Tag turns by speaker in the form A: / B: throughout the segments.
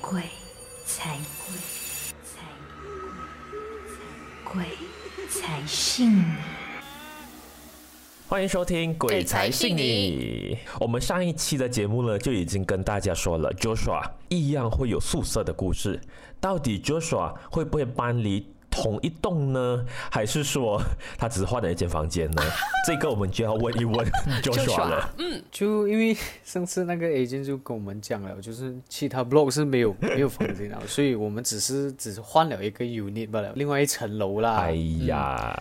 A: 鬼才鬼才鬼才信你。
B: 欢迎收听《鬼才信你》。我们上一期的节目呢，就已经跟大家说了，Joshua 一样会有宿舍的故事。到底 Joshua 会不会搬离同一栋呢？还是说他只是换了一间房间呢？这个我们就要问一问 Joshua 了。
C: 就因为上次那个 agent 就跟我们讲了，就是其他 block 是没有 没有房间的，所以我们只是只是换了一个 unit 罢了，另外一层楼啦。
B: 哎呀，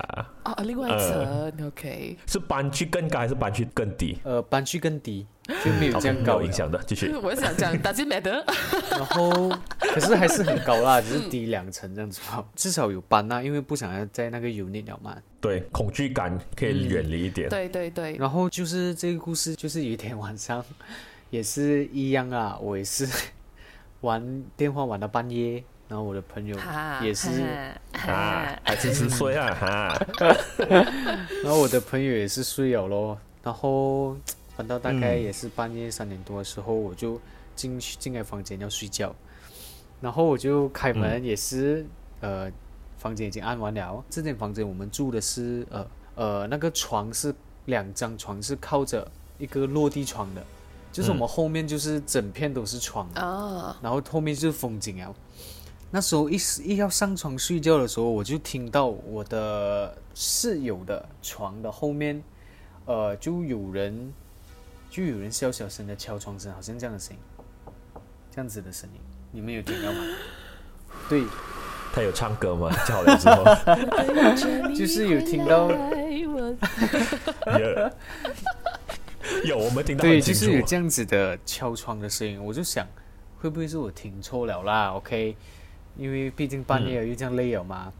C: 嗯
D: 啊，另外一层、OK，
B: 是搬去更高还是搬去更低？
C: 呃，搬去更低，就没有这样
B: 没
C: 高
B: 影响的，继续。
D: 我是想讲 Does it matter？
C: 然后可是还是很高啦，只是低两层这样子吧，至少有搬啦，因为不想要在那个 unit 了嘛。
B: 对，恐惧感可以远离一点。
D: 对对对，
C: 然后就是这个故事，就是有一天晚上也是一样啊，我也是 玩电话玩到半夜，然后我的朋友也是。
B: 啊，还是十岁啊，哈，
C: 然后我的朋友也是睡了咯，然后到大概也是半夜三点多的时候，我就进去进来房间要睡觉，然后我就开门也是、呃，房间已经按完了。这间房间我们住的是呃呃那个床是两张床是靠着一个落地窗的，就是我们后面就是整片都是床，
D: 啊，
C: 然后后面就是风景啊。那时候一一要上床睡觉的时候，我就听到我的室友的床的后面，呃，就有人就有人小小声的敲窗声，好像这样的声音，这样子的声音，你们有听到吗？对，
B: 他有唱歌吗？叫了之后，
C: 就是有听到，
B: 有有，我们听到
C: 对，就是有
B: 楚。
C: 这样子的敲窗的声音，我就想，会不会是我听错了啦？OK，因为毕竟半夜了又这样累了嘛。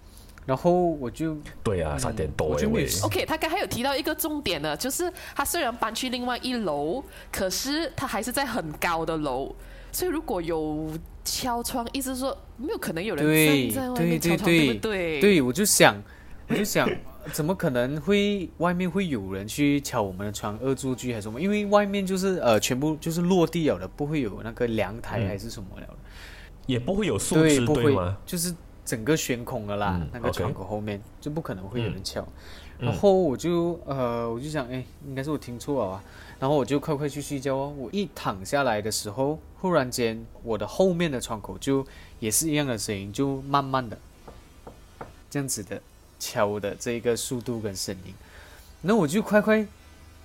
C: 然后我就
B: 对啊，三点多
C: 我就没有
D: ，OK，他刚才有提到一个重点呢，就是他虽然搬去另外一楼，可是他还是在很高的楼，所以如果有敲窗，意思是说没有可能有人
C: 对
D: 站在外
C: 对对
D: 面敲窗，对
C: 对
D: 不对？
C: 对，我就想，我就想，怎么可能会外面会有人去敲我们的窗恶作剧还是什么？因为外面就是呃全部就是落地了的，不会有那个凉台
B: 嗯
C: 还是什么了的。
B: 也不会有树
C: 对，
B: 枝，
C: 不会
B: 吗？，
C: 就是整个悬空了啦，
B: 嗯
C: 那个窗口后面就不可能会有人敲。
B: 嗯
C: 然后我就呃，我就想，哎，应该是我听错了啊。然后我就快快去睡觉哦。我一躺下来的时候，忽然间我的后面的窗口就也是一样的声音，就慢慢的这样子的敲的这个速度跟声音。那我就快快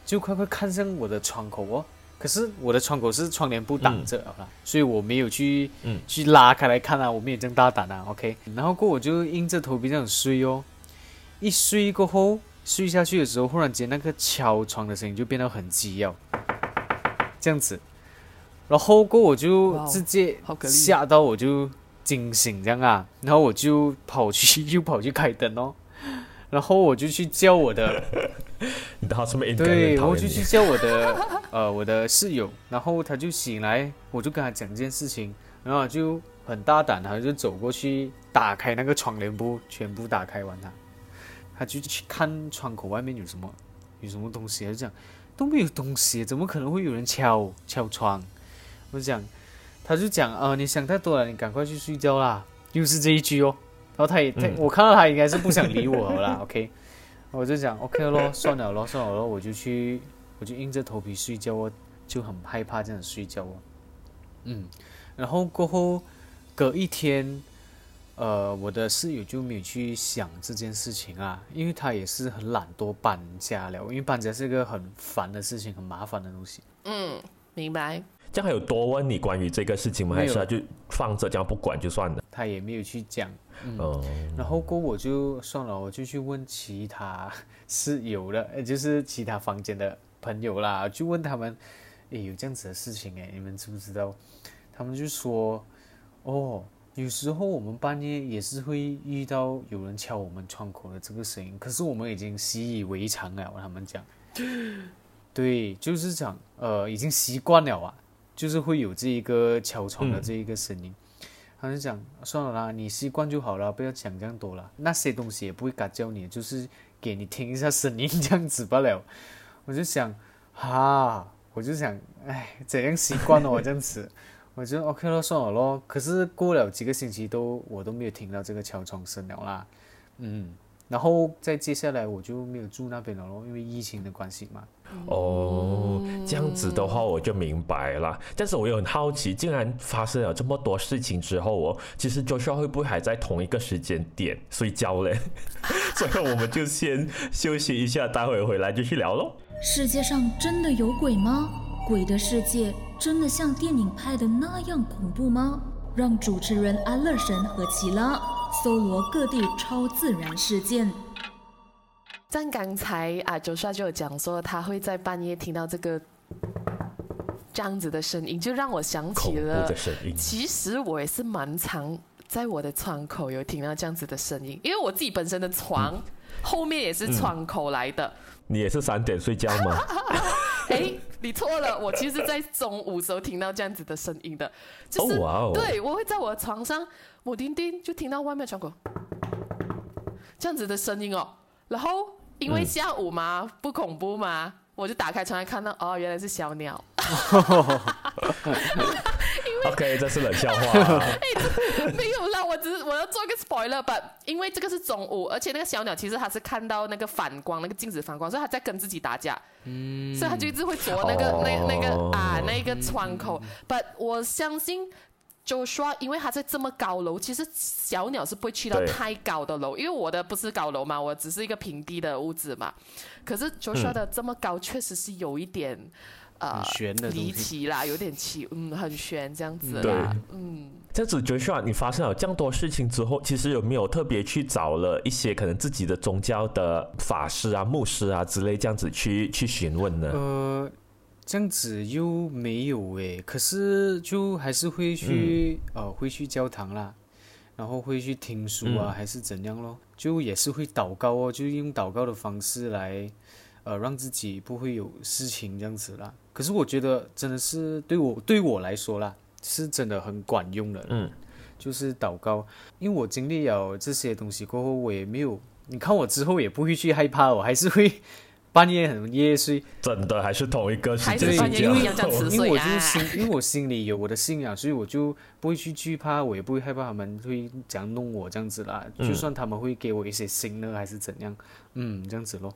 C: 就快快看向我的窗口哦。可是我的窗口是窗帘布挡着了啦，所以我没有去、
B: 嗯。
C: 去拉开来看啊，我没有这样大胆啊，OK。然后过我就硬着头皮这样睡哦，一睡过后睡下去的时候，忽然间那个敲窗的声音就变得很急要，这样子，然后过我就直接吓到我就惊醒这样啊，然后我就跑去 又跑去开灯哦，然后我就去叫我的 对。我就去叫我的 呃我的室友，然后他就醒来，我就跟他讲这件事情，然后就很大胆，他就走过去打开那个窗帘布，全部打开完它，他就去看窗口外面有什么有什么东西，他就讲都没有东西，怎么可能会有人敲敲窗？我就讲，他就讲呃你想太多了，你赶快去睡觉啦，又是这一句哦，然后他也他、
B: 嗯
C: 我看到他应该是不想理我了啦，OK。我就讲 OK 咯，算了咯，算了咯，我就去，我就硬着头皮睡觉哦，就很害怕这样睡觉哦。嗯，然后过后隔一天，呃，我的室友就没有去想这件事情啊，因为他也是很懒惰搬家了，因为搬家是一个很烦的事情，很麻烦的东西。
D: 嗯，明白。
B: 这样还有多问你关于这个事情吗？
C: 没有
B: 还是他就放着这样不管就算了？
C: 他也没有去讲，嗯，
B: 哦，
C: 然后过我就算了，我就去问其他室友的，呃就是其他房间的朋友啦，就问他们，诶，有这样子的事情诶，你们知不知道？他们就说，哦，有时候我们半夜也是会遇到有人敲我们窗口的这个声音，可是我们已经习以为常了。他们讲，对，就是讲，呃，已经习惯了啊，就是会有这一个敲窗的这一个声音。他就讲算了啦，你习惯就好了，不要讲这样多了。那些东西也不会嘎叫你，就是给你听一下声音这样子罢了。我就想，哈，我就想，哎，怎样习惯了我这样子？我就 OK 了，算了咯。可是过了几个星期都我都没有听到这个敲窗声了啦，嗯，然后再接下来我就没有住那边了咯，因为疫情的关系嘛。
B: 哦，这样子的话我就明白了。但是我又很好奇，竟然发生了这么多事情之后哦，其实 Joshua 会不会还在同一个时间点睡觉嘞？所以我们就先休息一下，待会回来继续聊喽。
A: 世界上真的有鬼吗？鬼的世界真的像电影拍的那样恐怖吗？让主持人安乐神和奇拉搜罗各地超自然事件。
D: 像刚才啊，周帅就有讲说，他会在半夜听到这个这样子的声音，就让我想
B: 恐怖
D: 起了
B: 的，声音，
D: 其实我也是蛮常在我的窗口有听到这样子的声音，因为我自己本身的床、后面也是窗口来的。
B: 你也是三点睡觉吗？
D: 哎、你错了，我其实在中午时候听到这样子的声音的，就是、对我会在我的床上，我叮叮就听到外面窗口这样子的声音哦，然后因为下午嘛、不恐怖嘛，我就打开窗来看到哦，原来是小鸟。
B: OK，这是冷笑话。
D: 没有啦，我只是我要做一个 spoiler 吧，因为这个是中午，而且那个小鸟其实它是看到那个反光，那个镜子反光，所以它在跟自己打架，嗯，所以它就一直会啄那个、
B: 哦
D: 那那个啊那个窗口。But 我相信。Joshua，因为它在这么高楼，其实小鸟是不会去到太高的楼，因为我的不是高楼嘛，我只是一个平地的屋子嘛。可是 Joshua 的这么高，确实是有一点呃
C: 很悬的
D: 离奇啦，有点奇，嗯，很悬这样子
B: 对
D: 啦，嗯。
B: 这样子，Joshua，你发生了这样多事情之后，其实有没有特别去找了一些可能自己的宗教的法师啊、牧师啊之类，这样子去去询问呢？
C: 呃，这样子又没有诶，可是就还是会去、呃会去教堂啦，然后会去听书啊，
B: 嗯
C: 还是怎样咯？就也是会祷告哦，就用祷告的方式来呃让自己不会有事情这样子啦。可是我觉得真的是对我对我来说啦，是真的很管用的。
B: 嗯，
C: 就是祷告，因为我经历了这些东西过后，我也没有，你看我之后也不会去害怕，我还是会半夜很夜睡。
B: 真的还是同一个时间睡觉
D: 半夜一样这样吃
C: 因为我就心，因为我心里有我的信仰，所以我就不会去惧怕，我也不会害怕他们会怎样弄我这样子啦。
B: 嗯
C: 就算他们会给我一些新的还是怎样，嗯，这样子咯。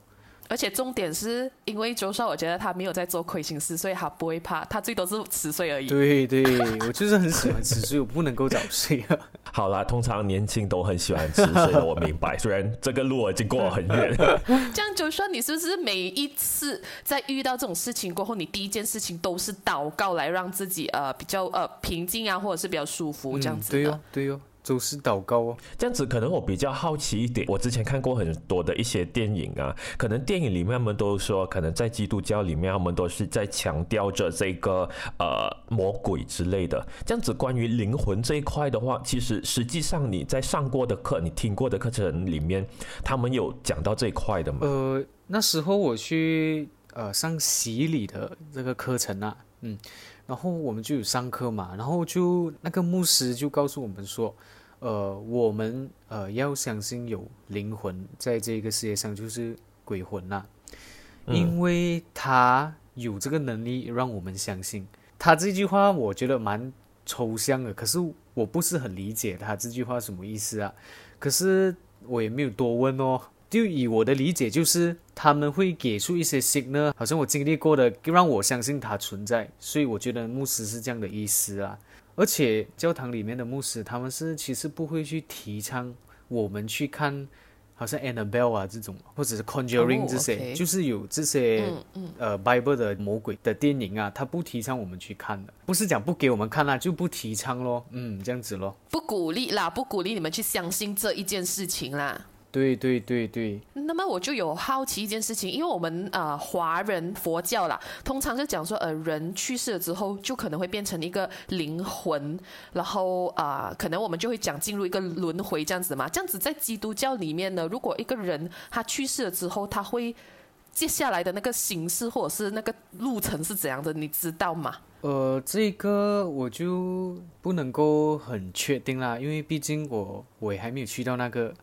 D: 而且重点是因为周少，我觉得他没有在做亏心事，所以他不会怕，他最多是迟睡而已。
C: 对对，我就是很喜欢吃，所以我不能够早睡啊。
B: 好啦，通常年轻都很喜欢吃，所以我明白。虽然这个路已经过了很远，
D: 这样就说你是不是每一次在遇到这种事情过后，你第一件事情都是祷告来让自己呃比较呃平静啊，或者是比较舒服这样子的？
C: 嗯对哦，对哦，都是祷告哦。
B: 这样子可能我比较好奇一点。我之前看过很多的一些电影啊，可能电影里面他们都说，可能在基督教里面他们都是在强调着这个呃魔鬼之类的。这样子关于灵魂这一块的话，其实实际上你在上过的课、你听过的课程里面，他们有讲到这一块的吗？
C: 呃，那时候我去呃上洗礼的这个课程啊，嗯，然后我们就有上课嘛，然后就那个牧师就告诉我们说，呃，我们呃要相信有灵魂在这个世界上，就是鬼魂呐、
B: 嗯
C: 因为他有这个能力让我们相信。他这句话我觉得蛮抽象的，可是我不是很理解他这句话什么意思啊。可是我也没有多问哦。就以我的理解，就是他们会给出一些 signal，好像我经历过的，让我相信它存在。所以我觉得牧师是这样的意思啊。而且教堂里面的牧师，他们是其实不会去提倡我们去看，好像 Annabelle 啊这种，或者是 Conjuring
D: 哦
C: 这些就是有这些、
D: 嗯嗯，
C: 呃 Bible 的魔鬼的电影啊，他不提倡我们去看的，不是讲不给我们看啦、就不提倡咯，嗯，这样子咯。
D: 不鼓励啦，不鼓励你们去相信这一件事情啦。
C: 对对对对，
D: 那么我就有好奇一件事情，因为我们呃华人佛教啦，通常就讲说呃人去世了之后就可能会变成一个灵魂，然后啊、呃可能我们就会讲进入一个轮回这样子嘛。这样子在基督教里面呢，如果一个人他去世了之后，他会接下来的那个形式或者是那个路程是怎样的，你知道吗？
C: 呃，这个我就不能够很确定啦，因为毕竟我我也还没有去到那个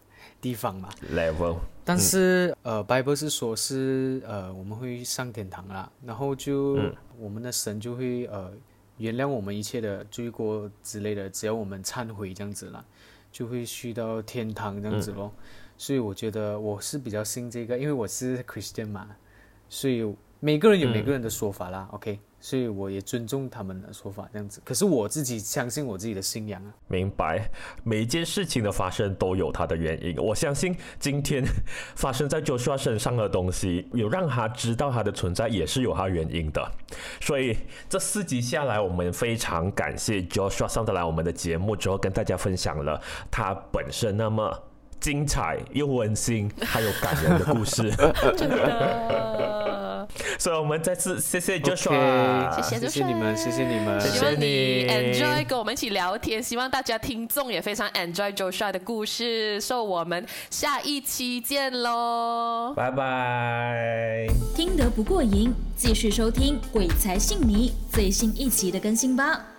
C: 地方嘛。
B: level
C: 但是、呃，Bible 是说是呃我们会上天堂啦，然后就、
B: 嗯
C: 我们的神就会呃原谅我们一切的罪过之类的，只要我们忏悔这样子啦，就会去到天堂这样子咯。所以我觉得我是比较信这个，因为我是 Christian 嘛，所以每个人有每个人的说法啦。OK。所以我也尊重他们的说法，这样子。可是我自己相信我自己的信仰啊。
B: 明白，每一件事情的发生都有它的原因。我相信今天发生在 Joshua 身上的东西，有让他知道他的存在，也是有他原因的。所以这四集下来，我们非常感谢 Joshua 上得来我们的节目之后，跟大家分享了他本身那么精彩又温馨还有感人的故事。
D: 真的。
B: 所以，我们再次谢谢
C: Joshua，谢谢你们，谢谢你们，
D: 谢谢你 enjoy 跟我们一起聊天。希望大家听众也非常 enjoy Joshua 的故事。所以，我们下一期见喽，
B: 拜拜。
A: 听得不过瘾，继续收听《鬼才信你》最新一期的更新吧。